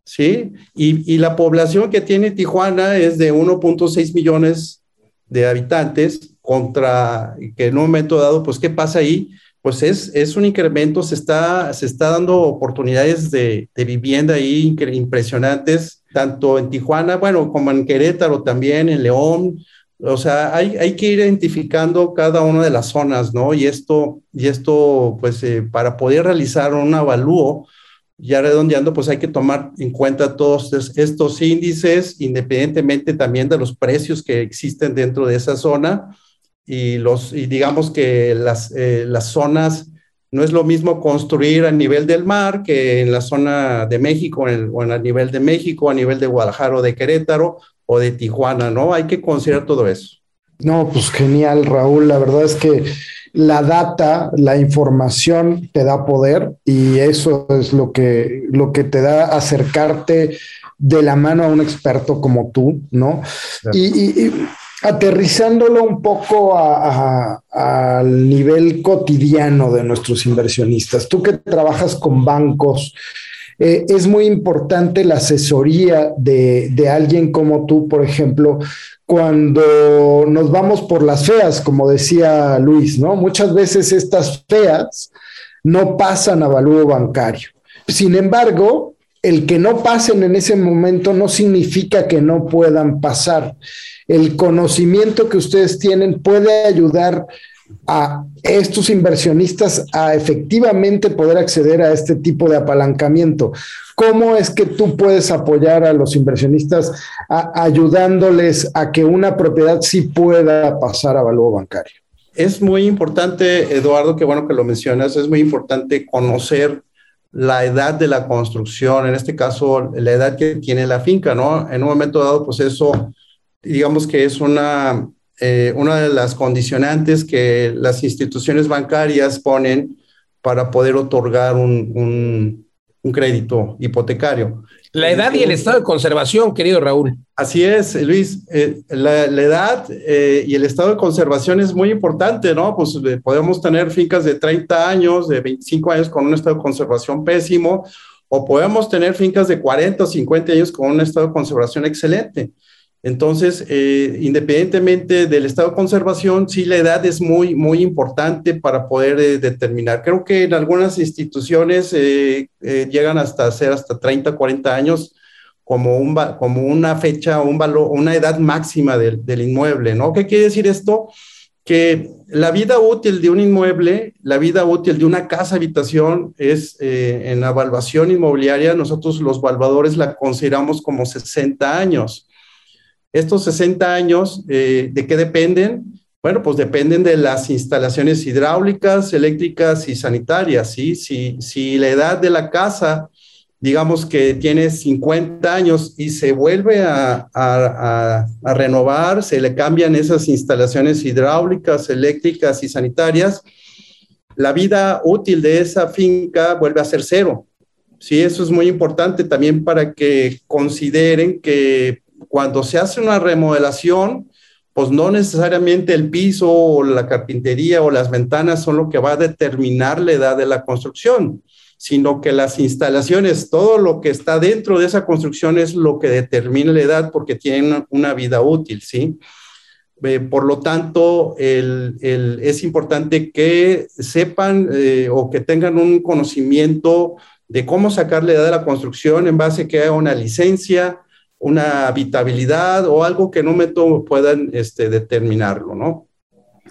S5: ¿Sí? Y, y la población que tiene Tijuana es de 1.6 millones de habitantes contra que en un momento dado, pues, ¿qué pasa ahí? Pues es, es un incremento, se está, se está dando oportunidades de, vivienda ahí impresionantes, tanto en Tijuana, bueno, como en Querétaro también, en León. O sea, hay, hay que ir identificando cada una de las zonas, ¿no? Y esto, y esto pues, eh, para poder realizar un avalúo, ya redondeando, pues hay que tomar en cuenta todos estos índices, independientemente también de los precios que existen dentro de esa zona y, los, y digamos que las, eh, las zonas, no es lo mismo construir a nivel del mar que en la zona de México en o en a nivel de México, a nivel de Guadalajara o de Querétaro o de Tijuana, ¿no? Hay que considerar todo eso.
S4: No, pues genial, Raúl. La verdad es que la data, la información te da poder y eso es lo que, lo que te da acercarte de la mano a un experto como tú, ¿no? y, aterrizándolo un poco al nivel cotidiano de nuestros inversionistas, tú que trabajas con bancos, eh, es muy importante la asesoría de, de, alguien como tú, por ejemplo, cuando nos vamos por las feas, como decía Luis, ¿no? Muchas veces estas feas no pasan a valor bancario. Sin embargo, el que no pasen en ese momento no significa que no puedan pasar el conocimiento que ustedes tienen puede ayudar a estos inversionistas a efectivamente poder acceder a este tipo de apalancamiento. ¿Cómo es que tú puedes apoyar a los inversionistas ayudándoles a que una propiedad sí pueda pasar a valor bancario?
S5: Es muy importante, Eduardo, que bueno que lo mencionas, es muy importante conocer la edad de la construcción, en este caso, la edad que tiene la finca, ¿no? En un momento dado, pues eso, digamos que es una, eh, una de las condicionantes que las instituciones bancarias ponen para poder otorgar un, un crédito hipotecario.
S2: La edad y el estado de conservación, querido Raúl.
S5: Así es, Luis. Eh, la, edad eh, y el estado de conservación es muy importante, ¿no? Pues eh, podemos tener fincas de 30 años, de 25 años con un estado de conservación pésimo, o podemos tener fincas de 40 o 50 años con un estado de conservación excelente. Entonces, eh, independientemente del estado de conservación, sí la edad es muy, muy importante para poder eh, determinar. Creo que en algunas instituciones eh, llegan hasta ser hasta 30, 40 años como, un, como una fecha, un valor, una edad máxima del, del inmueble, ¿no? ¿Qué quiere decir esto? Que la vida útil de un inmueble, la vida útil de una casa habitación es en la evaluación inmobiliaria, nosotros los evaluadores la consideramos como 60 años. Estos 60 años, eh, ¿de qué dependen? Bueno, pues dependen de las instalaciones hidráulicas, eléctricas y sanitarias, ¿sí? Si, si la edad de la casa, digamos que tiene 50 años y se vuelve a, a, a, renovar, se le cambian esas instalaciones hidráulicas, eléctricas y sanitarias, la vida útil de esa finca vuelve a ser cero. Sí, eso es muy importante también para que consideren que cuando se hace una remodelación, pues no necesariamente el piso o la carpintería o las ventanas son lo que va a determinar la edad de la construcción, sino que las instalaciones, todo lo que está dentro de esa construcción es lo que determina la edad porque tienen una vida útil, ¿sí? Eh, por lo tanto, es importante que sepan eh, o que tengan un conocimiento de cómo sacar la edad de la construcción en base a que haya una licencia, una habitabilidad o algo que no me puedan este, determinarlo, ¿no?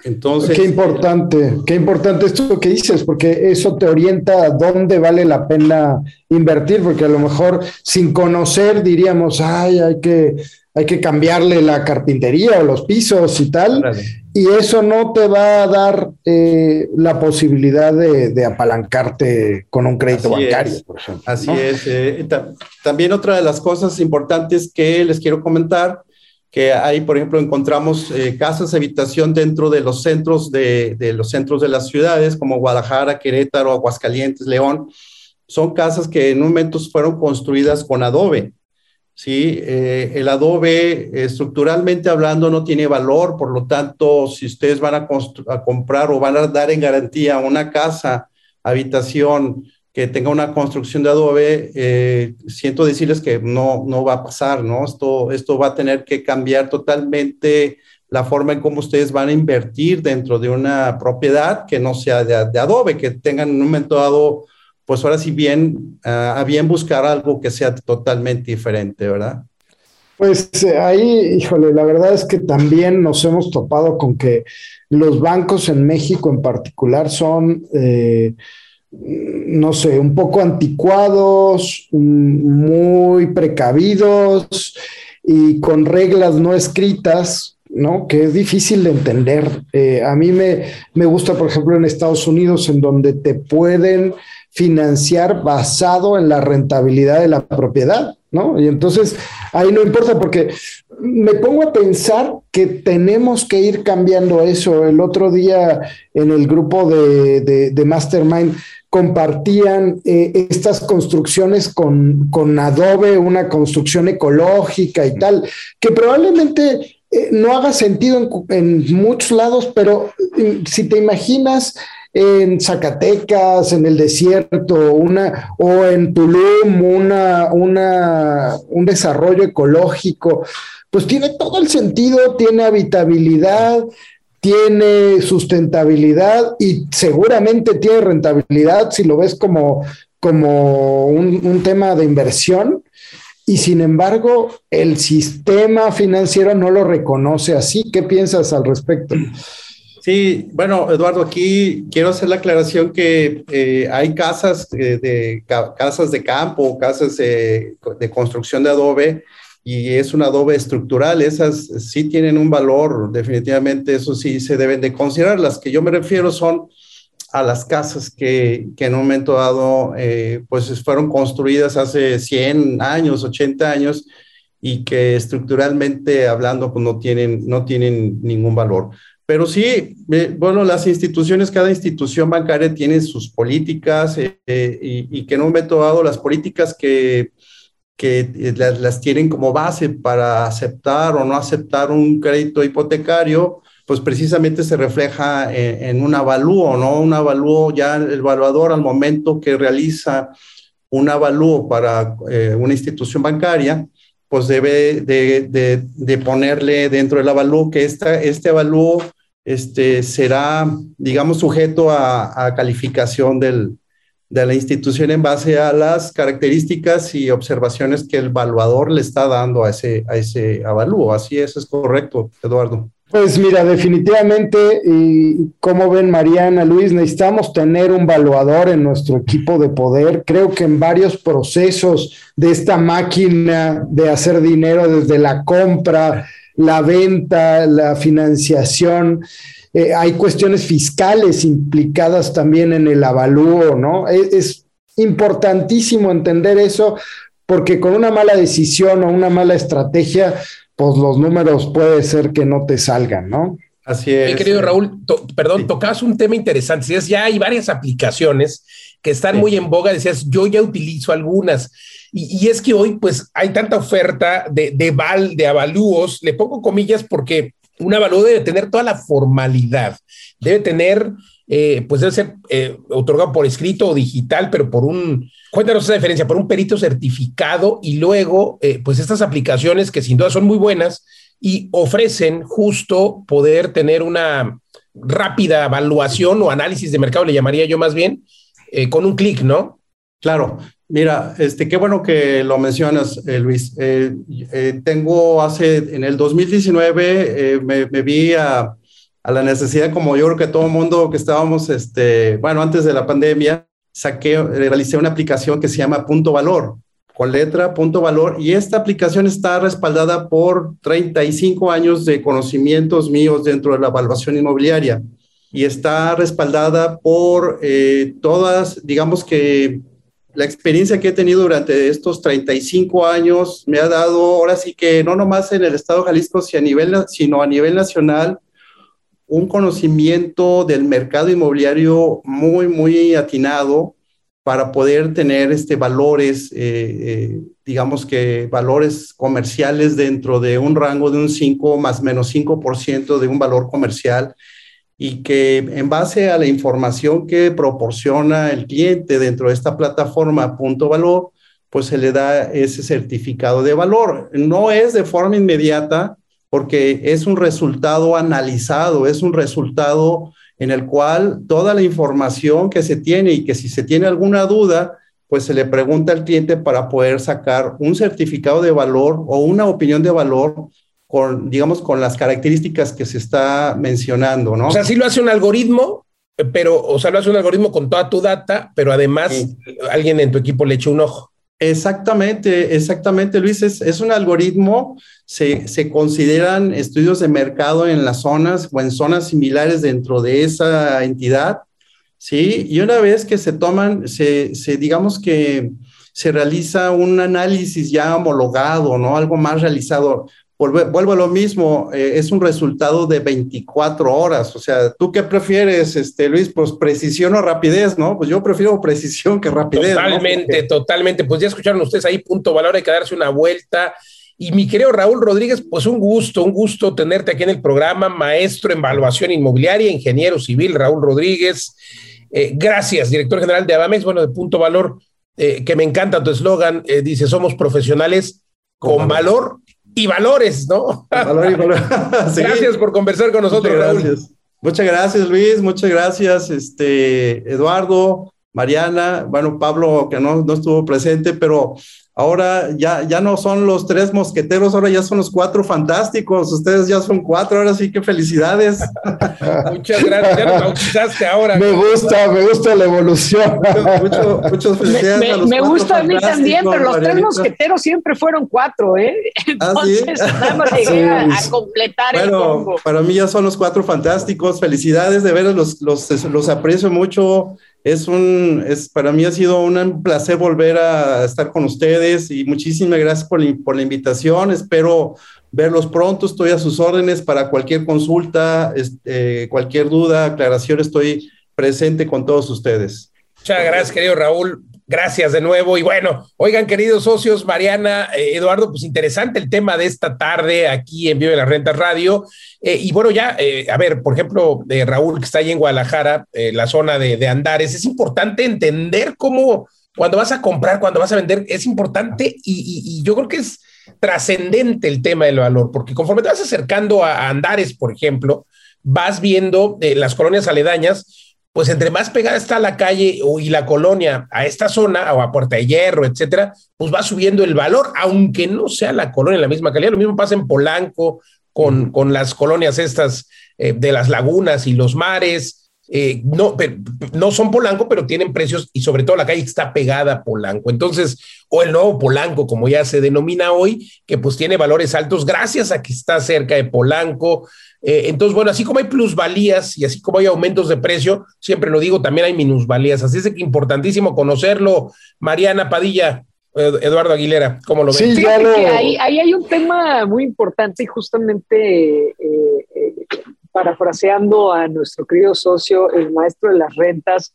S4: Entonces. Qué importante, qué importante esto que dices, porque eso te orienta a dónde vale la pena invertir, porque a lo mejor sin conocer diríamos, ay, hay que hay que cambiarle la carpintería o los pisos y tal, y eso no te va a dar eh, la posibilidad de, apalancarte con un crédito bancario, por ejemplo.
S5: Así es. Eh, también otra de las cosas importantes que les quiero comentar, que ahí, por ejemplo, encontramos eh, casas de habitación dentro de los centros de, de los centros de las ciudades, como Guadalajara, Querétaro, Aguascalientes, León. Son casas que en un momento fueron construidas con adobe ¿sí? Eh, el adobe estructuralmente hablando no tiene valor, por lo tanto, si ustedes van a, comprar o van a dar en garantía una casa, habitación que tenga una construcción de adobe, eh, siento decirles que no, no va a pasar, ¿no? Esto, esto va a tener que cambiar totalmente la forma en cómo ustedes van a invertir dentro de una propiedad que no sea de, de adobe, que tengan en un momento dado pues ahora sí bien, ah, a bien buscar algo que sea totalmente diferente, ¿verdad?
S4: Pues eh, ahí, híjole, la verdad es que también nos hemos topado con que los bancos en México en particular son, eh, no sé, un poco anticuados, muy precavidos y con reglas no escritas, ¿no? Que es difícil de entender. Eh, a mí me, me gusta, por ejemplo, en Estados Unidos, en donde te pueden financiar basado en la rentabilidad de la propiedad, ¿no? Y entonces ahí no importa porque me pongo a pensar que tenemos que ir cambiando eso. El otro día en el grupo de, Mastermind compartían eh, estas construcciones con, con, Adobe, una construcción ecológica y tal, que probablemente eh, no haga sentido en, muchos lados, pero mm, si te imaginas en Zacatecas, en el desierto, una, o en Tulum, una, una, un desarrollo ecológico, pues tiene todo el sentido, tiene habitabilidad, tiene sustentabilidad y seguramente tiene rentabilidad si lo ves como, como un, un tema de inversión. Y sin embargo, el sistema financiero no lo reconoce así. ¿Qué piensas al respecto?
S5: Sí, bueno, Eduardo, aquí quiero hacer la aclaración que eh, hay casas de, casas de campo, casas de, construcción de adobe y es un adobe estructural. Esas sí tienen un valor, definitivamente, eso sí se deben de considerar. Las que yo me refiero son a las casas que, que en un momento dado, eh, pues fueron construidas hace 100 años, 80 años y que estructuralmente hablando, pues no tienen, no tienen ningún valor. Pero sí, eh, bueno, las instituciones, cada institución bancaria tiene sus políticas eh, eh, y, que en un momento dado las políticas que, que las, tienen como base para aceptar o no aceptar un crédito hipotecario, pues precisamente se refleja en, un avalúo, ¿no? Un avalúo, ya el evaluador al momento que realiza un avalúo para una institución bancaria, pues debe de, de, ponerle dentro del avalúo que esta, este avalúo este, será, digamos, sujeto a, calificación de la institución en base a las características y observaciones que el evaluador le está dando a ese, a ese avalúo. Así es, es correcto, Eduardo.
S4: Pues mira, definitivamente, y como ven Mariana, Luis, necesitamos tener un evaluador en nuestro equipo de poder. Creo que en varios procesos de esta máquina de hacer dinero desde la compra, la venta, la financiación. Eh, hay cuestiones fiscales implicadas también en el avalúo, ¿no? Es, es, importantísimo entender eso porque con una mala decisión o una mala estrategia, pues los números puede ser que no te salgan, ¿no?
S2: Así es. Mi querido Raúl, perdón, tocabas un tema interesante. Decías, ya hay varias aplicaciones que están muy en boga. Decías, yo ya utilizo algunas. Y, es que hoy, pues, hay tanta oferta de, de, val, de avalúos, le pongo comillas porque un avalúo debe tener toda la formalidad, debe tener, eh, pues debe ser eh, otorgado por escrito o digital, pero por un, cuéntanos esa diferencia, por un perito certificado y luego, eh, pues estas aplicaciones que sin duda son muy buenas y ofrecen justo poder tener una rápida evaluación o análisis de mercado, le llamaría yo más bien, con un clic, ¿no?
S5: Claro, Mira, este, qué bueno que lo mencionas, eh, Luis. Eh, eh, tengo hace, en el 2019, me, vi a, la necesidad, como yo creo que todo el mundo que estábamos, este, bueno, antes de la pandemia, saqué, realicé una aplicación que se llama Punto Valor, con letra, punto valor, y esta aplicación está respaldada por 35 años de conocimientos míos dentro de la evaluación inmobiliaria y está respaldada por todas, digamos que la experiencia que he tenido durante estos 35 años me ha dado, ahora sí que no nomás en el estado de Jalisco, sino a nivel, nacional, un conocimiento del mercado inmobiliario muy, muy atinado para poder tener este, valores, eh, eh, digamos que valores comerciales dentro de un rango de un 5 más menos 5% de un valor comercial y que en base a la información que proporciona el cliente dentro de esta plataforma punto valor, pues se le da ese certificado de valor. No es de forma inmediata porque es un resultado analizado, es un resultado en el cual toda la información que se tiene y que si se tiene alguna duda, pues se le pregunta al cliente para poder sacar un certificado de valor o una opinión de valor con, digamos, con las características que se está mencionando, ¿no?
S2: O sea, sí lo hace un algoritmo, pero, o sea, lo hace un algoritmo con toda tu data, pero además alguien en tu equipo le echa un ojo.
S5: Exactamente, exactamente, Luis. Es, es un algoritmo, se, se, consideran estudios de mercado en las zonas o en zonas similares dentro de esa entidad, ¿sí? Y una vez que se toman, se, se digamos que se realiza un análisis ya homologado, ¿no? Algo más realizado vuelvo a lo mismo, eh, es un resultado de 24 horas. O sea, ¿tú qué prefieres, este, Luis? Pues precisión o rapidez, ¿no? Pues yo prefiero precisión que rapidez.
S2: Totalmente, totalmente. Pues ya escucharon ustedes ahí, punto valor, hay que darse una vuelta. Y mi querido Raúl Rodríguez, pues un gusto, un gusto tenerte aquí en el programa, maestro en evaluación inmobiliaria, ingeniero civil, Raúl Rodríguez. Eh, gracias, director general de Abamex, bueno, de Punto Valor, eh, que me encanta tu eslogan, dice, somos profesionales con, valor y valores, ¿no? Valor y valor. Gracias por conversar con nosotros,
S5: muchas
S2: Raúl.
S5: Gracias. Muchas gracias, Luis. Muchas gracias, este, Eduardo, Mariana, bueno, Pablo, que no, no estuvo presente, pero Ahora ya, ya no son los tres mosqueteros, ahora ya son los cuatro fantásticos. Ustedes ya son cuatro, ahora sí que felicidades.
S2: Muchas gracias, ya nos bautizaste ahora.
S4: Me gusta, me gusta la evolución.
S5: Mucho, muchas felicidades.
S3: Me,
S5: a los
S3: me
S5: cuatro
S3: gusta a mí también, pero los tres mosqueteros siempre fueron cuatro, ¿eh?
S5: ¿Ah, sí?
S3: Entonces, nada más llegué a, a completar el
S5: Bueno,
S3: combo.
S5: para mí ya son los cuatro fantásticos. Felicidades, de veras, los, los, los aprecio mucho. Es un, es, para mí ha sido un placer volver a estar con ustedes y muchísimas gracias por la, por la invitación. Espero verlos pronto. Estoy a sus órdenes para cualquier consulta, este, cualquier duda, aclaración. Estoy presente con todos ustedes.
S2: Muchas gracias, querido Raúl. Gracias de nuevo. Y bueno, oigan, queridos socios, Mariana, eh, Eduardo, pues interesante el tema de esta tarde aquí en Vive las Rentas Radio. Eh, y bueno, ya, eh, a ver, por ejemplo, de Raúl, que está ahí en Guadalajara, la zona de, Andares, es importante entender cómo cuando vas a comprar, cuando vas a vender, es importante y, yo creo que es trascendente el tema del valor, porque conforme te vas acercando a, Andares, por ejemplo, vas viendo las colonias aledañas, pues entre más pegada está la calle o, y la colonia a esta zona o a Puerta de Hierro, etcétera, pues va subiendo el valor, aunque no sea la colonia en la misma calidad. Lo mismo pasa en Polanco con, con las colonias estas eh, de las lagunas y los mares. Eh, no, pero, no son Polanco, pero tienen precios y sobre todo la calle que está pegada a Polanco. Entonces, o el nuevo Polanco, como ya se denomina hoy, que pues tiene valores altos gracias a que está cerca de Polanco. Eh, entonces, bueno, así como hay plusvalías y así como hay aumentos de precio, siempre lo digo, también hay minusvalías. Así es que importantísimo conocerlo. Mariana Padilla, Eduardo Aguilera, ¿cómo lo ven?
S3: Sí, ya lo... ahí, ahí, hay un tema muy importante y justamente eh, eh, parafraseando a nuestro querido socio, el maestro de las rentas,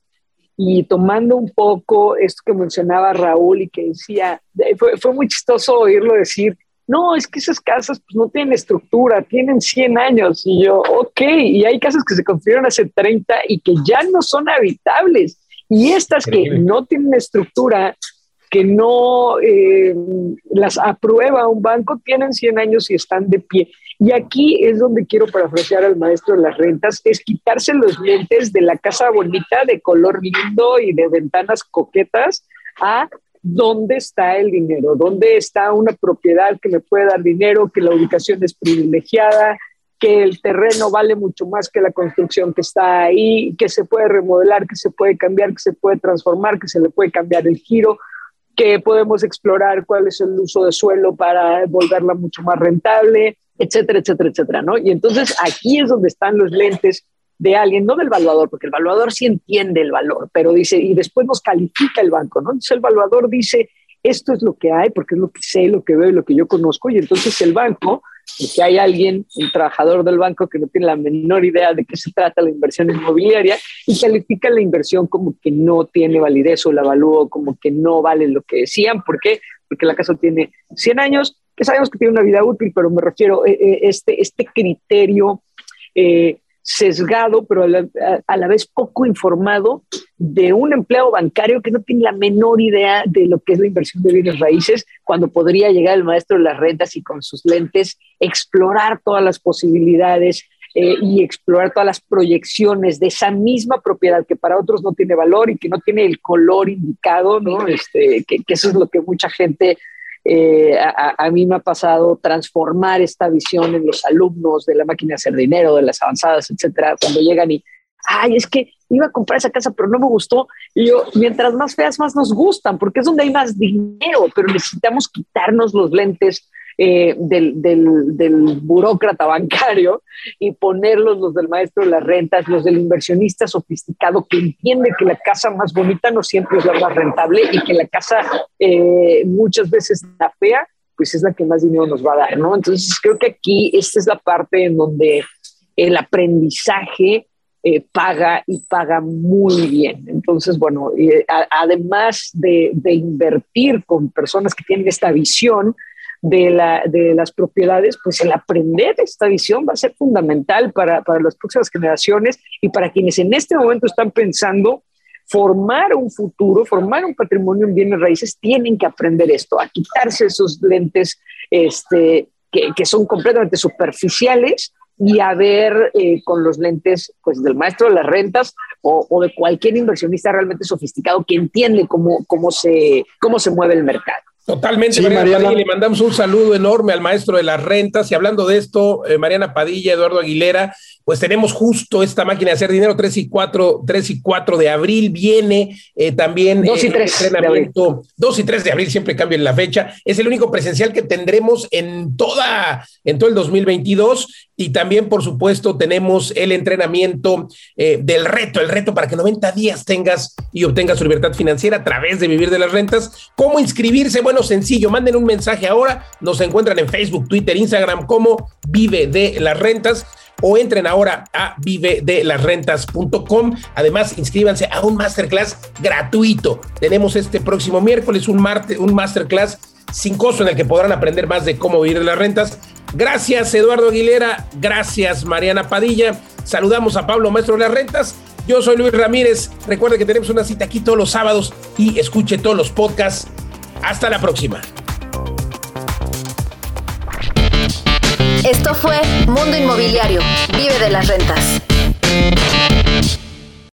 S3: y tomando un poco esto que mencionaba Raúl y que decía, fue, fue muy chistoso oírlo decir, no, es que esas casas pues, no tienen estructura, tienen 100 años. Y yo, ok, y hay casas que se construyeron hace 30 y que ya no son habitables. Y estas que no tienen estructura, que no eh, las aprueba un banco, tienen 100 años y están de pie. Y aquí es donde quiero parafrasear al maestro de las rentas, es quitarse los lentes de la casa bonita, de color lindo y de ventanas coquetas, a dónde está el dinero, dónde está una propiedad que me puede dar dinero, que la ubicación es privilegiada, que el terreno vale mucho más que la construcción que está ahí, que se puede remodelar, que se puede cambiar, que se puede transformar, que se le puede cambiar el giro, que podemos explorar cuál es el uso de suelo para volverla mucho más rentable, etcétera, etcétera, etcétera, ¿no? Y entonces aquí es donde están los lentes de alguien, no del evaluador, porque el evaluador sí entiende el valor, pero dice, y después nos califica el banco, ¿no? Entonces el evaluador dice, esto es lo que hay, porque es lo que sé, lo que veo y lo que yo conozco, y entonces el banco, porque hay alguien, un trabajador del banco que no tiene la menor idea de qué se trata la inversión inmobiliaria, y califica la inversión como que no tiene validez o la evalúo como que no vale lo que decían, ¿por qué? Porque la casa tiene 100 años, que sabemos que tiene una vida útil, pero me refiero a este, este criterio eh, sesgado, pero a la, a la, vez poco informado de un empleado bancario que no tiene la menor idea de lo que es la inversión de bienes raíces, cuando podría llegar el maestro de las rentas y con sus lentes explorar todas las posibilidades eh, y explorar todas las proyecciones de esa misma propiedad que para otros no tiene valor y que no tiene el color indicado, ¿no? Este, que, que eso es lo que mucha gente eh, a, mí me ha pasado transformar esta visión en los alumnos de la máquina de hacer dinero, de las avanzadas, etcétera, cuando llegan y, ay, es que iba a comprar esa casa, pero no me gustó. Y yo, mientras más feas, más nos gustan, porque es donde hay más dinero, pero necesitamos quitarnos los lentes eh, del, del, del, burócrata bancario y ponerlos los del maestro de las rentas, los del inversionista sofisticado que entiende que la casa más bonita no siempre es la más rentable y que la casa eh, muchas veces la fea, pues es la que más dinero nos va a dar, ¿no? Entonces creo que aquí esta es la parte en donde el aprendizaje eh, paga y paga muy bien. Entonces, bueno, eh, además de, invertir con personas que tienen esta visión de, la, de, las propiedades, pues el aprender esta visión va a ser fundamental para, para las próximas generaciones y para quienes en este momento están pensando formar un futuro, formar un patrimonio en bienes raíces, tienen que aprender esto, a quitarse esos lentes este, que son completamente superficiales y a ver eh, con los lentes pues, del maestro de las rentas o, o, de cualquier inversionista realmente sofisticado que entiende cómo, cómo, se, cómo se mueve el mercado.
S2: Totalmente, Mariana, Le mandamos un saludo enorme al maestro de las rentas. Y hablando de esto, eh, Mariana Padilla, Eduardo Aguilera, pues tenemos justo esta máquina de hacer dinero, 3 y 4, 3 y 4 de abril. Viene eh, también
S3: 2 y 3
S2: entrenamiento. 2 y 3 de abril, siempre cambien la fecha. Es el único presencial que tendremos en toda, en todo el 2022. Y también, por supuesto, tenemos el entrenamiento eh, del reto, el reto para que 90 días tengas y obtengas su libertad financiera a través de vivir de las rentas. ¿Cómo inscribirse? Bueno, sencillo, manden un mensaje ahora. Nos encuentran en Facebook, Twitter, Instagram como Vive de las Rentas o entren ahora a vivedelasrentas.com. Además, inscríbanse a un masterclass gratuito. Tenemos este próximo miércoles un, martes, un masterclass sin costo en el que podrán aprender más de cómo vivir de las rentas. Gracias, Eduardo Aguilera. Gracias, Mariana Padilla. Saludamos a Pablo, maestro de las rentas. Yo soy Luis Ramírez. Recuerde que tenemos una cita aquí todos los sábados y escuche todos los podcasts. Hasta la próxima.
S1: Esto fue Mundo Inmobiliario. Vive de las rentas.